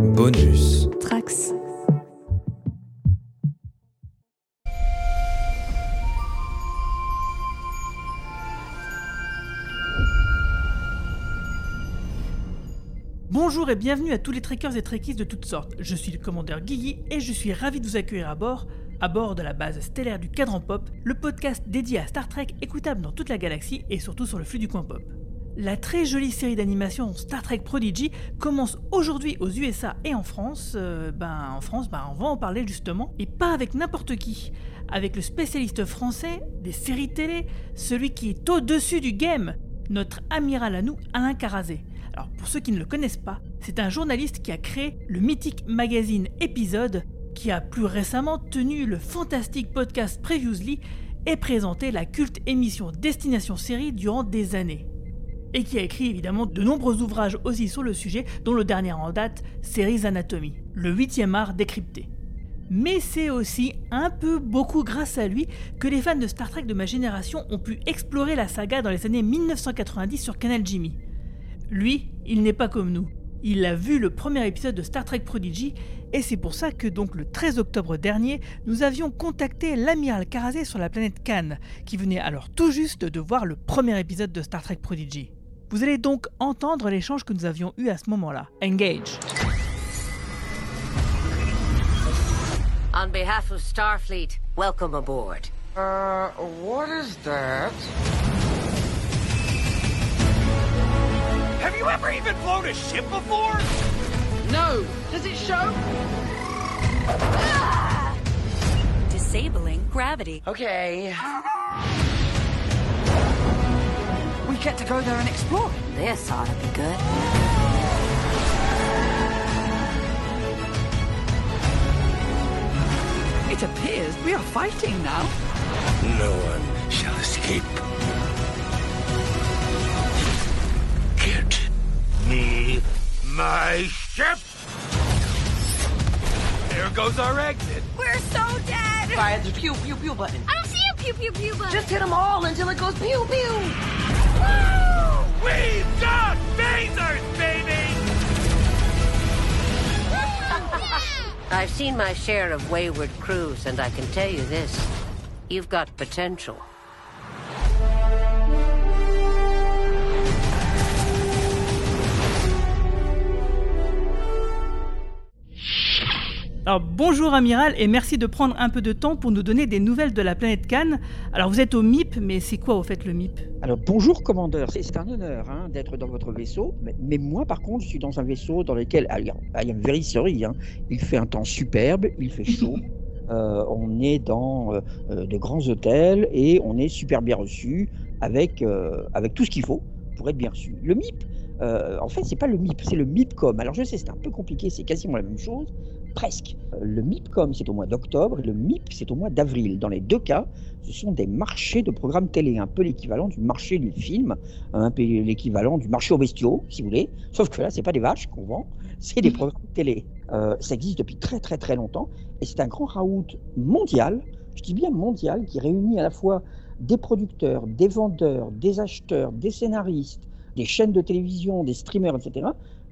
Bonus. Trax. Bonjour et bienvenue à tous les trekkers et trekkies de toutes sortes. Je suis le commandeur Guigui et je suis ravi de vous accueillir à bord, à bord de la base stellaire du Cadran Pop, le podcast dédié à Star Trek écoutable dans toute la galaxie et surtout sur le flux du coin pop. La très jolie série d'animation Star Trek Prodigy commence aujourd'hui aux USA et en France. Euh, ben, en France, ben, on va en parler justement, et pas avec n'importe qui. Avec le spécialiste français des séries télé, celui qui est au-dessus du game, notre amiral à nous, Alain Carazé. Alors, pour ceux qui ne le connaissent pas, c'est un journaliste qui a créé le mythique magazine Épisode, qui a plus récemment tenu le fantastique podcast Previously et présenté la culte émission Destination Série durant des années et qui a écrit évidemment de nombreux ouvrages aussi sur le sujet, dont le dernier en date, Series Anatomy, le huitième art décrypté. Mais c'est aussi un peu beaucoup grâce à lui que les fans de Star Trek de ma génération ont pu explorer la saga dans les années 1990 sur Canal Jimmy. Lui, il n'est pas comme nous. Il a vu le premier épisode de Star Trek Prodigy et c'est pour ça que donc le 13 octobre dernier, nous avions contacté l'amiral Carazé sur la planète Cannes, qui venait alors tout juste de voir le premier épisode de Star Trek Prodigy. Vous allez donc entendre l'échange que nous avions eu à ce moment-là. Engage. On behalf of Starfleet, welcome aboard. Uh, what is that? Have you ever even flown a ship before? No! Does it show? Disabling gravity. Okay. We get to go there and explore. This ought to be good. It appears we are fighting now. No one shall escape. Get me my ship! There goes our exit. We're so dead! Fire the pew pew pew button. I don't see a pew pew pew button. Just hit them all until it goes pew pew. We've got phasers, baby! I've seen my share of wayward crews, and I can tell you this you've got potential. Alors bonjour amiral et merci de prendre un peu de temps pour nous donner des nouvelles de la planète Cannes. Alors vous êtes au MIP, mais c'est quoi au fait le MIP Alors bonjour commandeur, c'est un honneur hein, d'être dans votre vaisseau, mais, mais moi par contre je suis dans un vaisseau dans lequel, ah, I am very sorry, hein, il fait un temps superbe, il fait chaud, euh, on est dans euh, euh, de grands hôtels et on est super bien reçu avec, euh, avec tout ce qu'il faut pour être bien reçu. Le MIP, euh, en fait c'est pas le MIP, c'est le MIPCOM. Alors je sais c'est un peu compliqué, c'est quasiment la même chose, presque. Euh, Le MIPCOM, c'est au mois d'octobre et le MIP, c'est au mois d'avril. Dans les deux cas, ce sont des marchés de programmes télé, un peu l'équivalent du marché du film, un peu l'équivalent du marché aux bestiaux, si vous voulez. Sauf que là, c'est pas des vaches qu'on vend, c'est des programmes télé. Euh, ça existe depuis très très très longtemps et c'est un grand raout mondial, je dis bien mondial, qui réunit à la fois des producteurs, des vendeurs, des acheteurs, des scénaristes, des chaînes de télévision, des streamers, etc.,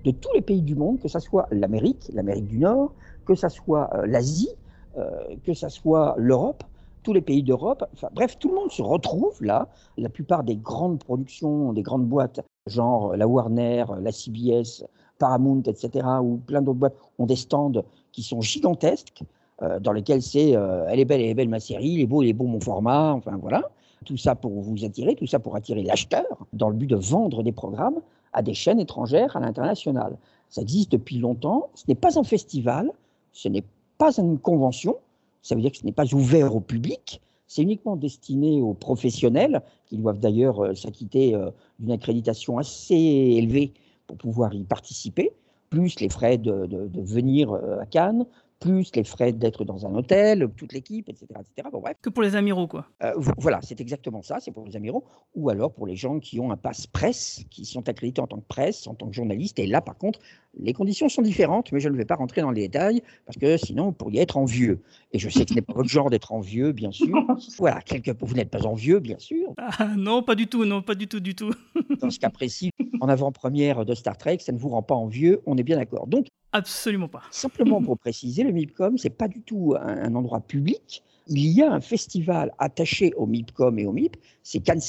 de tous les pays du monde, que ce soit l'Amérique, l'Amérique du Nord, que ce soit euh, l'Asie, euh, que ce soit l'Europe, tous les pays d'Europe. Bref, tout le monde se retrouve là. La plupart des grandes productions, des grandes boîtes, genre la Warner, la CBS, Paramount, etc., ou plein d'autres boîtes, ont des stands qui sont gigantesques, euh, dans lesquels c'est Elle est belle, elle est belle ma série, il est beau, il est beau mon format, enfin voilà. Tout ça pour vous attirer, tout ça pour attirer l'acheteur, dans le but de vendre des programmes à des chaînes étrangères à l'international. Ça existe depuis longtemps. Ce n'est pas un festival, ce n'est pas une convention, ça veut dire que ce n'est pas ouvert au public, c'est uniquement destiné aux professionnels, qui doivent d'ailleurs euh, s'acquitter euh, d'une accréditation assez élevée pour pouvoir y participer, plus les frais de, de- venir euh, à Cannes, plus les frais d'être dans un hôtel, toute l'équipe, etc. etc. Bon, bref. Que pour les amiraux quoi. Euh, vo- voilà, c'est exactement ça, c'est pour les amiraux, ou alors pour les gens qui ont un passe presse, qui sont accrédités en tant que presse, en tant que journaliste, et là par contre, les conditions sont différentes, mais je ne vais pas rentrer dans les détails, parce que sinon vous pourriez être envieux. Et je sais que ce n'est pas votre genre d'être envieux, bien sûr. Voilà, quelque... vous n'êtes pas envieux, bien sûr. Ah, non, pas du tout, non, pas du tout, du tout. Dans ce cas précis, en avant-première de Star Trek, ça ne vous rend pas envieux, on est bien d'accord. Donc, absolument pas. Simplement pour préciser, le MIPCOM, c'est pas du tout un, endroit public. Il y a un festival attaché au MIPCOM et au MIP, c'est Cannes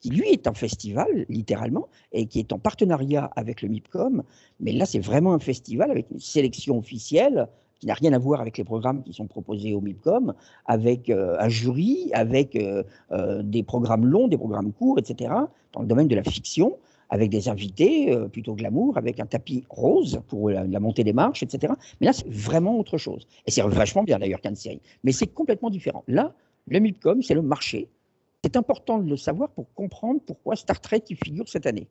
qui lui est un festival, littéralement, et qui est en partenariat avec le MIPCOM. Mais là, c'est vraiment un festival avec une sélection officielle qui n'a rien à voir avec les programmes qui sont proposés au MIPCOM, avec euh, un jury, avec euh, euh, des programmes longs, des programmes courts, etc., dans le domaine de la fiction, avec des invités euh, plutôt glamour, avec un tapis rose pour la, montée des marches, etc. Mais là, c'est vraiment autre chose. Et c'est vachement bien d'ailleurs qu'une série. Mais c'est complètement différent. Là, le MIPCOM, c'est le marché. C'est important de le savoir pour comprendre pourquoi Star Trek y figure cette année.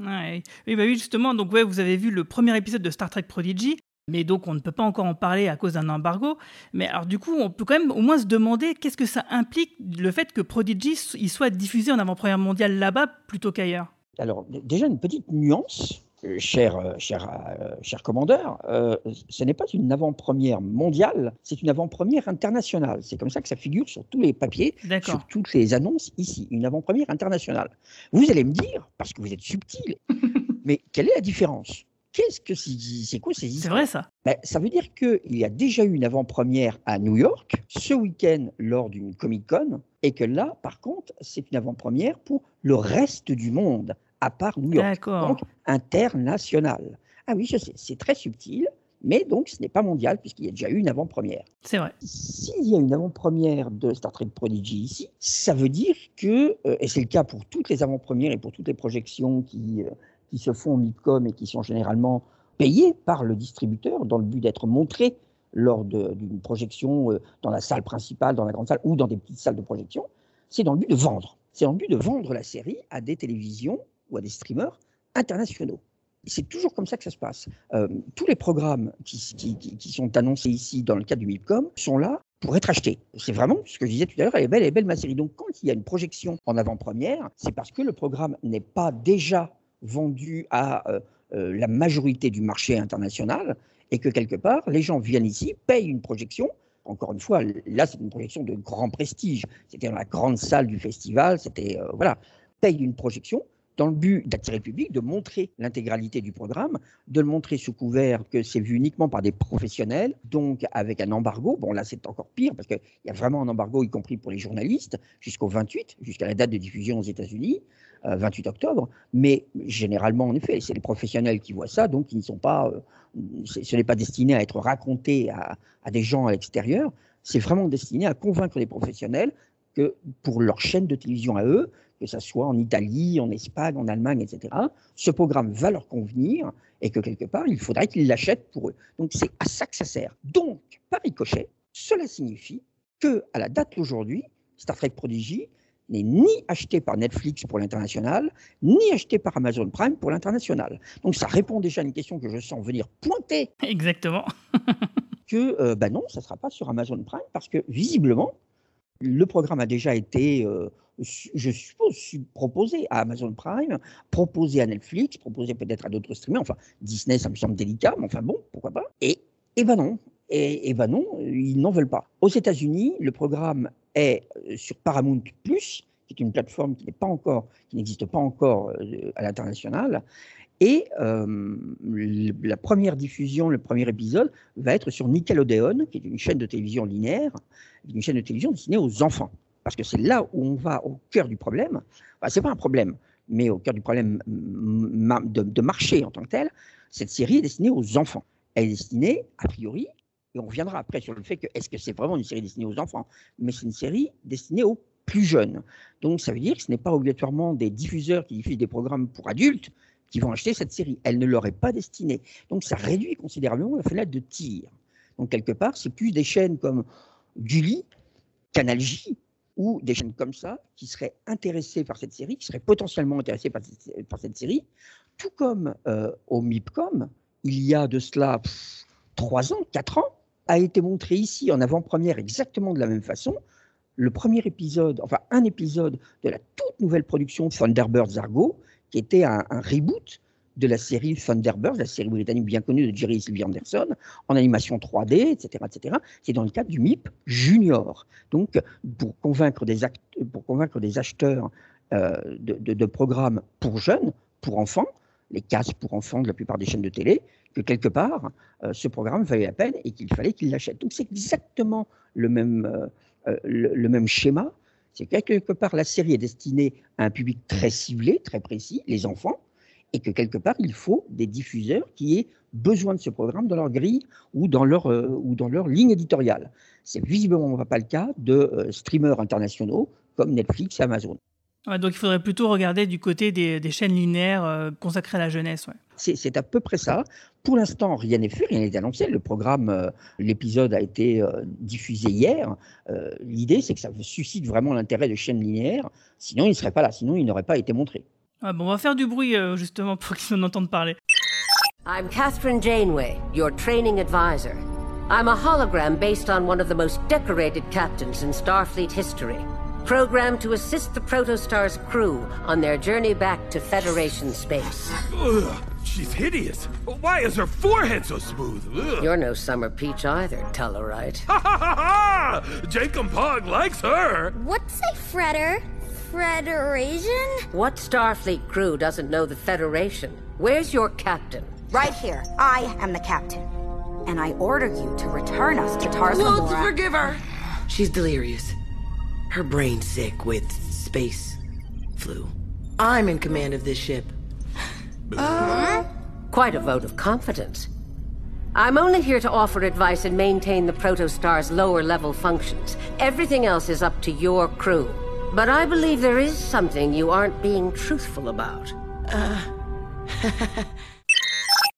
Ouais. Oui, bah oui, justement, donc vous avez vu le premier épisode de Star Trek Prodigy, mais donc on ne peut pas encore en parler à cause d'un embargo. Mais alors du coup, on peut quand même au moins se demander qu'est-ce que ça implique le fait que Prodigy il soit diffusé en avant-première mondiale là-bas plutôt qu'ailleurs. Alors déjà une petite nuance, euh, cher, euh, cher, euh, cher commandeur, euh, ce n'est pas une avant-première mondiale, c'est une avant-première internationale. C'est comme ça que ça figure sur tous les papiers, sur toutes les annonces ici, une avant-première internationale. Vous allez me dire, parce que vous êtes subtil, mais quelle est la différence? Qu'est-ce que c'est c'est quoi ces C'est histoires? vrai ça. Ben, ça veut dire qu'il y a déjà eu une avant-première à New York ce week-end lors d'une Comic-Con et que là, par contre, c'est une avant-première pour le reste du monde, à part New York. Donc, international. Ah oui, je sais, c'est très subtil, mais donc ce n'est pas mondial puisqu'il y a déjà eu une avant-première. C'est vrai. S'il y a une avant-première de Star Trek Prodigy ici, ça veut dire que, euh, et c'est le cas pour toutes les avant-premières et pour toutes les projections qui, euh, qui se font au MIPCOM et qui sont généralement payées par le distributeur dans le but d'être montrées lors d'une projection euh, dans la salle principale, dans la grande salle ou dans des petites salles de projection, c'est dans le but de vendre. C'est dans le but de vendre la série à des télévisions ou à des streamers internationaux. C'est toujours comme ça que ça se passe. Euh, tous les programmes qui, qui- qui- sont annoncés ici dans le cadre du MIPCOM sont là pour être achetés. C'est vraiment ce que je disais tout à l'heure, elle est belle, elle est belle ma série. Donc quand il y a une projection en avant-première, c'est parce que le programme n'est pas déjà vendu à euh, euh, la majorité du marché international et que quelque part, les gens viennent ici, payent une projection. Encore une fois, là, c'est une projection de grand prestige. C'était dans la grande salle du festival, c'était, voilà, payent une projection dans le but d'attirer le public, de montrer l'intégralité du programme, de le montrer sous couvert que c'est vu uniquement par des professionnels, donc avec un embargo. Bon, là, c'est encore pire parce qu'il y a vraiment un embargo, y compris pour les journalistes, jusqu'au 28, jusqu'à la date de diffusion aux États-Unis, euh, 28 octobre. Mais généralement, en effet, c'est les professionnels qui voient ça, donc ils ne sont pas, euh, ce n'est pas destiné à être raconté à des gens à l'extérieur. C'est vraiment destiné à convaincre les professionnels que pour leur chaîne de télévision à eux, que ce soit en Italie, en Espagne, en Allemagne, etc., ce programme va leur convenir et que quelque part, il faudrait qu'ils l'achètent pour eux. Donc c'est à ça que ça sert. Donc, par ricochet, cela signifie que à la date d'aujourd'hui, Star Trek Prodigy n'est ni acheté par Netflix pour l'international, ni acheté par Amazon Prime pour l'international. Donc ça répond déjà à une question que je sens venir pointer Exactement. que euh, bah non, ça ne sera pas sur Amazon Prime parce que visiblement, le programme a déjà été, euh, je suppose, su- proposé à Amazon Prime, proposé à Netflix, proposé peut-être à d'autres streamers. Enfin, Disney, ça me semble délicat, mais enfin bon, pourquoi pas. Et, et ben non. Et, ben non, ils n'en veulent pas. Aux États-Unis, le programme est euh, sur Paramount Plus, qui est une plateforme qui n'existe pas encore euh, à l'international. Et euh, la première diffusion, le premier épisode, va être sur Nickelodeon, qui est une chaîne de télévision linéaire, une chaîne de télévision destinée aux enfants. Parce que c'est là où on va au cœur du problème. Enfin, c'est pas un problème, mais au cœur du problème ma- de, de marché en tant que tel. Cette série est destinée aux enfants. Elle est destinée, a priori, et on reviendra après sur le fait que est-ce que c'est vraiment une série destinée aux enfants, mais c'est une série destinée aux plus jeunes. Donc ça veut dire que ce n'est pas obligatoirement des diffuseurs qui diffusent des programmes pour adultes qui vont acheter cette série. Elle ne leur est pas destinée. Donc ça réduit considérablement la fenêtre de tir. Donc quelque part, c'est plus des chaînes comme Gulli, Canal J ou des chaînes comme ça qui seraient intéressées par cette série, qui seraient potentiellement intéressées par cette, série, tout comme euh, au MIPCOM, il y a de cela trois ans, quatre ans, a été montré ici en avant-première exactement de la même façon le premier épisode, enfin un épisode de la toute nouvelle production Thunderbirds Argo, qui était un reboot de la série Thunderbirds, la série britannique bien connue de Jerry Sylvie Anderson, en animation 3D, etc., etc. C'est dans le cadre du MIP Junior. Donc, pour convaincre des, pour convaincre des acheteurs euh, de, de- programmes pour jeunes, pour enfants, les cases pour enfants de la plupart des chaînes de télé, que quelque part, euh, ce programme valait la peine et qu'il fallait qu'il l'achète. Donc c'est exactement le même, euh, le, le même schéma. C'est que quelque part, la série est destinée à un public très ciblé, très précis, les enfants, et que quelque part, il faut des diffuseurs qui aient besoin de ce programme dans leur grille ou dans leur, euh, ou dans leur ligne éditoriale. C'est visiblement pas le cas de euh, streamers internationaux comme Netflix et Amazon. Ouais, donc il faudrait plutôt regarder du côté des, des chaînes linéaires euh, consacrées à la jeunesse. Ouais. C'est à peu près ça. Pour l'instant, rien n'est fait, rien n'est annoncé. Le programme, euh, l'épisode a été euh, diffusé hier. L'idée, c'est que ça suscite vraiment l'intérêt de chaînes linéaires. Sinon, il ne serait pas là. Sinon, il n'aurait pas été montré. Ouais, bon, on va faire du bruit euh, justement pour qu'ils en entendent parler. I'm Catherine Janeway, your training advisor. I'm a hologram based on one of the most decorated captains in Starfleet history, programmed to assist the Protostar's crew on their journey back to Federation space. Ugh, she's hideous. Why is her forehead so smooth? Ugh. You're no summer peach either, Tellarite. Ha ha ha ha! Jacob Pog likes her. What's a fretter? Federation? What Starfleet crew doesn't know the Federation? Where's your captain? Right here, I am the captain. And I order you to return us to Tars Won't forgive her. She's delirious. Her brain's sick with space flu. I'm in command of this ship. Quite a vote of confidence. I'm only here to offer advice and maintain the Protostar's lower level functions. Everything else is up to your crew. But I believe there is something you aren't being truthful about.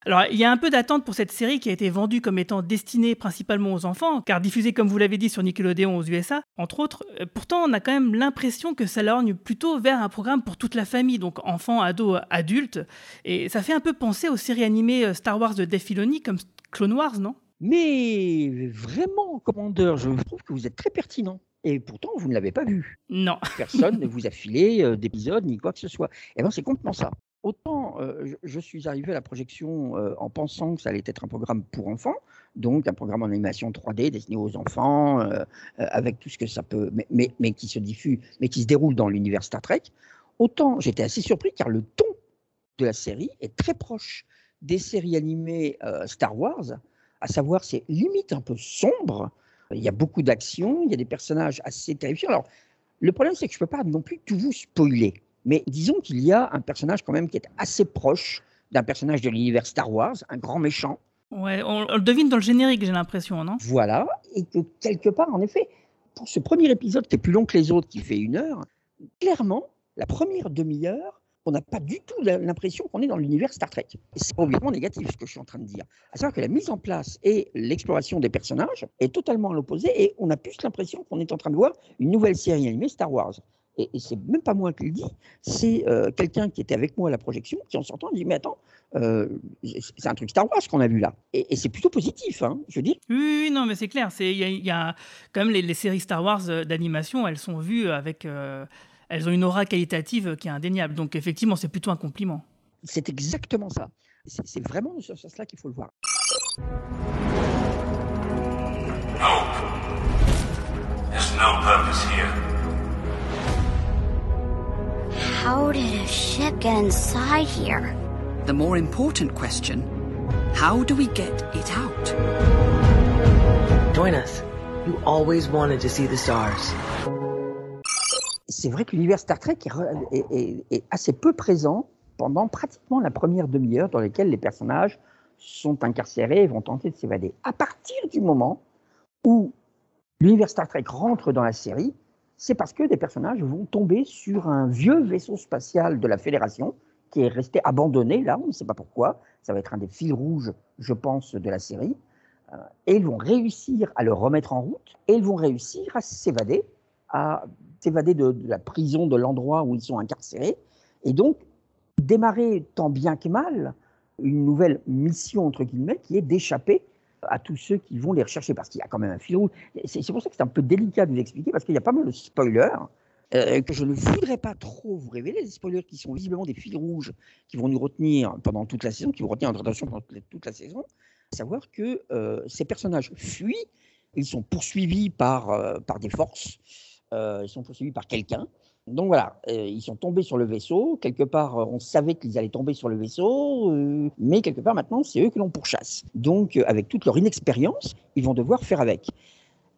Alors, il y a un peu d'attente pour cette série qui a été vendue comme étant destinée principalement aux enfants, car diffusée, comme vous l'avez dit, sur Nickelodeon aux USA, entre autres. Euh, Pourtant, on a quand même l'impression que ça lorgne plutôt vers un programme pour toute la famille, donc enfants, ados, adultes. Et ça fait un peu penser aux séries animées euh, Star Wars de Dave comme Clone Wars, non? Mais vraiment, commandeur, je trouve que vous êtes très pertinent. Et pourtant, vous ne l'avez pas vu. Non. Personne ne vous a filé euh, d'épisode ni quoi que ce soit. Et bien, c'est complètement ça. Autant euh, je, je suis arrivé à la projection euh, en pensant que ça allait être un programme pour enfants, donc un programme en animation 3D destiné aux enfants, avec tout ce que ça peut, mais, mais, mais qui se diffuse, mais qui se déroule dans l'univers Star Trek. Autant j'étais assez surpris car le ton de la série est très proche des séries animées Star Wars, à savoir c'est limite un peu sombre. Il y a beaucoup d'action, il y a des personnages assez terrifiants. Alors, le problème, c'est que je ne peux pas non plus tout vous spoiler. Mais disons qu'il y a un personnage quand même qui est assez proche d'un personnage de l'univers Star Wars, un grand méchant. Ouais, on, on le devine dans le générique, j'ai l'impression, non? Voilà. Et que quelque part, en effet, pour ce premier épisode qui est plus long que les autres, qui fait une heure, clairement, la première demi-heure, on n'a pas du tout l'impression qu'on est dans l'univers Star Trek. C'est obligatoirement négatif ce que je suis en train de dire. À savoir que la mise en place et l'exploration des personnages est totalement à l'opposé et on a plus l'impression qu'on est en train de voir une nouvelle série animée Star Wars. Et, et c'est même pas moi qui le dis, c'est euh, quelqu'un qui était avec moi à la projection qui en sortant dit mais attends, euh, c'est un truc Star Wars qu'on a vu là. Et, c'est plutôt positif, hein, je dire. Oui, oui, non, mais c'est clair. Il y a, quand les, séries Star Wars euh, d'animation, elles sont vues avec. Elles ont une aura qualitative qui est indéniable. Donc, effectivement, c'est plutôt un compliment. C'est exactement ça. C'est vraiment de ce sens-là qu'il faut le voir. There's no purpose here. How did a ship get inside here? The more important question how do we get it out? Join us. You always wanted to see the stars. C'est vrai que l'univers Star Trek est, assez peu présent pendant pratiquement la première demi-heure dans laquelle les personnages sont incarcérés et vont tenter de s'évader. À partir du moment où l'univers Star Trek rentre dans la série, c'est parce que des personnages vont tomber sur un vieux vaisseau spatial de la Fédération qui est resté abandonné là, on ne sait pas pourquoi. Ça va être un des fils rouges, je pense, de la série. Euh, et ils vont réussir à le remettre en route et ils vont réussir à s'évader, à s'évader de, la prison, de l'endroit où ils sont incarcérés, et donc démarrer tant bien que mal une nouvelle mission, entre guillemets, qui est d'échapper à tous ceux qui vont les rechercher, parce qu'il y a quand même un fil rouge. C'est pour ça que c'est un peu délicat de vous expliquer, parce qu'il y a pas mal de spoilers euh, que je ne voudrais pas trop vous révéler, des spoilers qui sont visiblement des fils rouges qui vont nous retenir pendant toute la saison, qui vont retenir notre attention pendant toute la saison, à savoir que euh, ces personnages fuient, ils sont poursuivis par, euh, par des forces, euh, ils sont poursuivis par quelqu'un, Donc voilà, euh, ils sont tombés sur le vaisseau. Quelque part, euh, on savait qu'ils allaient tomber sur le vaisseau, mais quelque part maintenant, c'est eux qui l'ont pourchasse. Donc, avec toute leur inexpérience, ils vont devoir faire avec.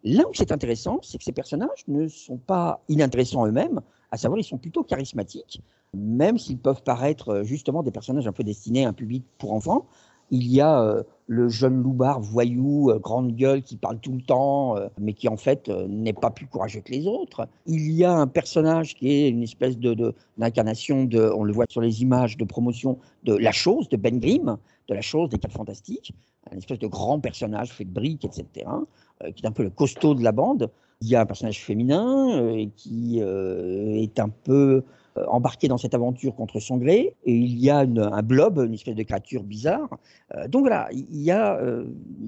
Là où c'est intéressant, c'est que ces personnages ne sont pas inintéressants eux-mêmes, à savoir, ils sont plutôt charismatiques, même s'ils peuvent paraître justement des personnages un peu destinés à un public pour enfants. Il y a euh, le jeune loupard voyou, euh, grande gueule, qui parle tout le temps, euh, mais qui en fait n'est pas plus courageux que les autres. Il y a un personnage qui est une espèce de, d'incarnation de, on le voit sur les images de promotion de La Chose, de Ben Grimm, de La Chose des Quatre Fantastiques, un espèce de grand personnage fait de briques, etc., qui est un peu le costaud de la bande. Il y a un personnage féminin qui est un peu embarqué dans cette aventure contre son gré, et il y a une- un blob, une espèce de créature bizarre. Euh, donc voilà, il y a euh,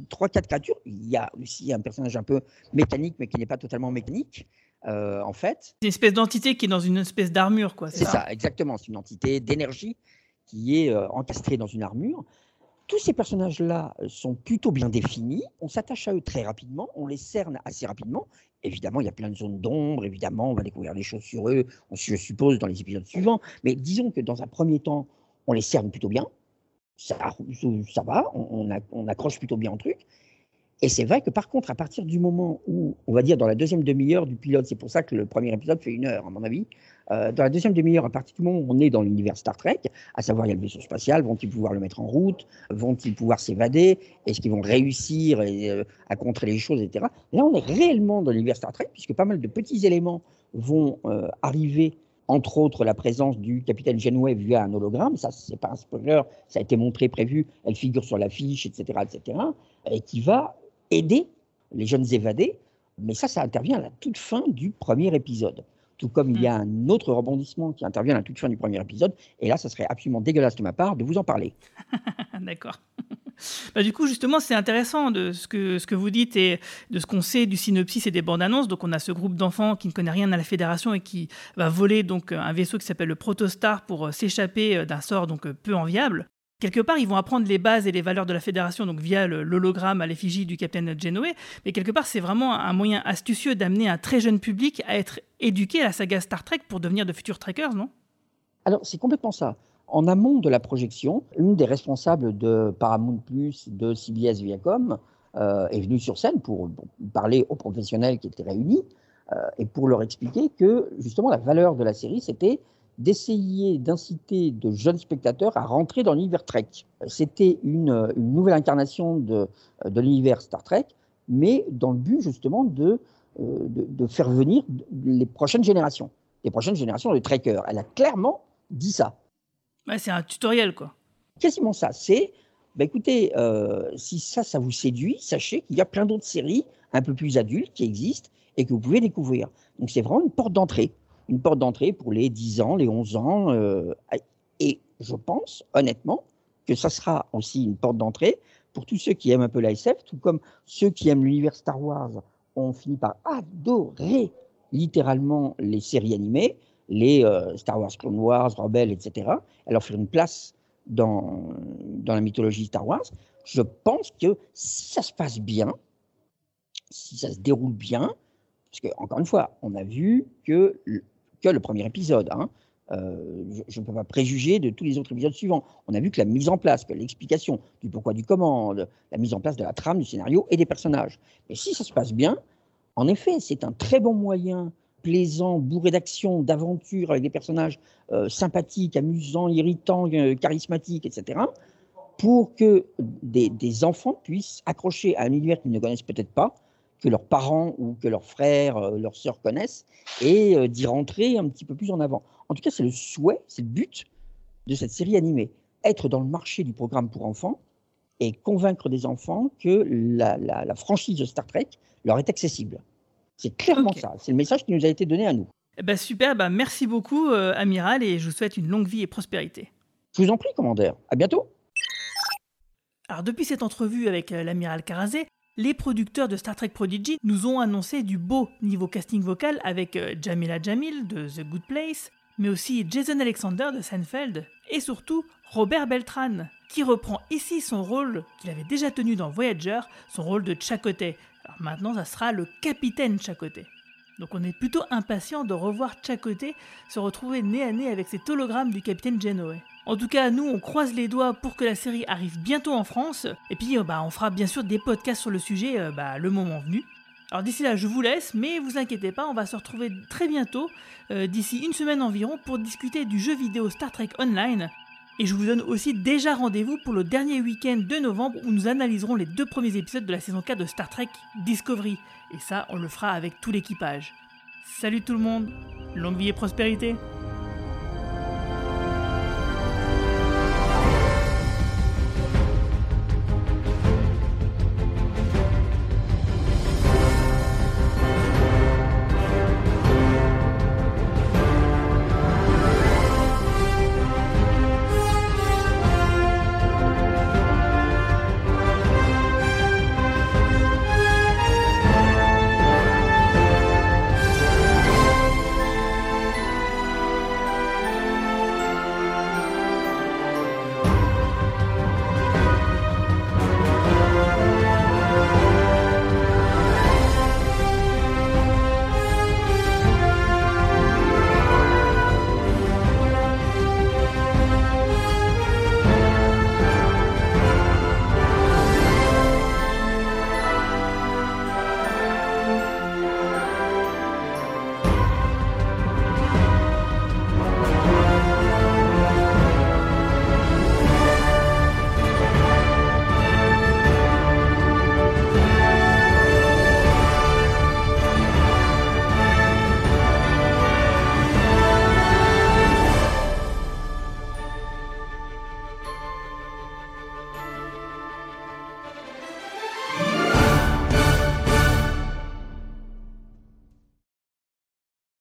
trois, quatre créatures. Il y a aussi un personnage un peu mécanique, mais qui n'est pas totalement mécanique, euh, en fait. C'est une espèce d'entité qui est dans une espèce d'armure, quoi. C'est ça, exactement. C'est une entité d'énergie qui est euh, encastrée dans une armure. Tous ces personnages-là sont plutôt bien définis. On s'attache à eux très rapidement, on les cerne assez rapidement. Évidemment, il y a plein de zones d'ombre. Évidemment, on va découvrir des choses sur eux, on- je suppose, dans les épisodes suivants. Mais disons que dans un premier temps, on les cerne plutôt bien. Ça, va, on accroche plutôt bien au truc. Et c'est vrai que par contre, à partir du moment où, on va dire dans la deuxième demi-heure du pilote, c'est pour ça que le premier épisode fait une heure, à mon avis, euh, dans la deuxième demi-heure, à partir du moment où on est dans l'univers Star Trek, à savoir il y a le vaisseau spatial, vont-ils pouvoir le mettre en route Vont-ils pouvoir s'évader Est-ce qu'ils vont réussir euh, à contrer les choses, etc. Là, on est réellement dans l'univers Star Trek, puisque pas mal de petits éléments vont euh, arriver, entre autres la présence du capitaine Genway via un hologramme, ça c'est pas un spoiler, ça a été montré, prévu, elle figure sur l'affiche, etc., etc., et qui va aider les jeunes évadés, mais ça, ça intervient à la toute fin du premier épisode. Tout comme il y a un autre rebondissement qui intervient à la toute fin du premier épisode, et là, ça serait absolument dégueulasse de ma part de vous en parler. D'accord. Bah, du coup, justement, c'est intéressant de ce que, ce que vous dites et de ce qu'on sait du synopsis et des bandes annonces. Donc, on a ce groupe d'enfants qui ne connaît rien à la Fédération et qui va voler donc un vaisseau qui s'appelle le Protostar pour euh, s'échapper euh, d'un sort donc euh, peu enviable. Quelque part, ils vont apprendre les bases et les valeurs de la Fédération donc via l'hologramme à l'effigie du capitaine Genoway. Mais quelque part, c'est vraiment un moyen astucieux d'amener un très jeune public à être éduqué à la saga Star Trek pour devenir de futurs trekkers, non? Alors, c'est complètement ça. En amont de la projection, une des responsables de Paramount Plus, de CBS Viacom, euh, est venue sur scène pour, pour parler aux professionnels qui étaient réunis euh, et pour leur expliquer que justement la valeur de la série, c'était d'essayer d'inciter de jeunes spectateurs à rentrer dans l'univers Trek. C'était une, une nouvelle incarnation de, de l'univers Star Trek, mais dans le but justement de, euh, de, de faire venir les prochaines générations, les prochaines générations de trekkers. Elle a clairement dit ça. Ouais, c'est un tutoriel, quoi. Quasiment ça. C'est, bah écoutez, euh, si ça, ça vous séduit, sachez qu'il y a plein d'autres séries un peu plus adultes qui existent et que vous pouvez découvrir. Donc c'est vraiment une porte d'entrée. Une porte d'entrée pour les 10 ans, les 11 ans. euh, et je pense, honnêtement, que ça sera aussi une porte d'entrée pour tous ceux qui aiment un peu la SF, tout comme ceux qui aiment l'univers Star Wars ont fini par adorer littéralement les séries animées, les euh, Star Wars Clone Wars, Rebels, etc. Leur fait une place dans, dans la mythologie Star Wars. Je pense que si ça se passe bien, si ça se déroule bien, parce que encore une fois, on a vu que que le premier épisode. Hein, euh, je ne peux pas préjuger de tous les autres épisodes suivants. On a vu que la mise en place, que l'explication du pourquoi du comment, la mise en place de la trame, du scénario et des personnages. Et si ça se passe bien, en effet, c'est un très bon moyen, plaisant, bourré d'action, d'aventure, avec des personnages euh, sympathiques, amusants, irritants, euh, charismatiques, etc., pour que des, des enfants puissent accrocher à un univers qu'ils ne connaissent peut-être pas, que leurs parents ou que leurs frères, euh, leurs sœurs connaissent, et euh, d'y rentrer un petit peu plus en avant. En tout cas, c'est le souhait, c'est le but de cette série animée. Être dans le marché du programme pour enfants et convaincre des enfants que la, la- la franchise de Star Trek leur est accessible. C'est clairement ça. C'est le message qui nous a été donné à nous. Ben, super, bah, merci beaucoup, euh, Amiral, et je vous souhaite une longue vie et prospérité. Je vous en prie, commandeur. À bientôt. Alors, depuis cette entrevue avec l'amiral Karazé, les producteurs de Star Trek Prodigy nous ont annoncé du beau niveau casting vocal avec euh, Jamila Jamil de The Good Place, mais aussi Jason Alexander de Seinfeld, et surtout Robert Beltran, qui reprend ici son rôle qu'il avait déjà tenu dans Voyager, son rôle de Chakotay. Alors maintenant, ça sera le capitaine Chakotay. Donc on est plutôt impatient de revoir Chakotay se retrouver nez à nez avec cet hologramme du capitaine Janeway. En tout cas, nous, on croise les doigts pour que la série arrive bientôt en France. Et puis, euh, bah, on fera bien sûr des podcasts sur le sujet euh, bah, le moment venu. Alors d'ici là, je vous laisse, mais vous inquiétez pas, on va se retrouver très bientôt, euh, d'ici une semaine environ, pour discuter du jeu vidéo Star Trek Online. Et je vous donne aussi déjà rendez-vous pour le dernier week-end de novembre où nous analyserons les deux premiers épisodes de la saison 4 de Star Trek Discovery. Et ça, on le fera avec tout l'équipage. Salut tout le monde, longue vie et prospérité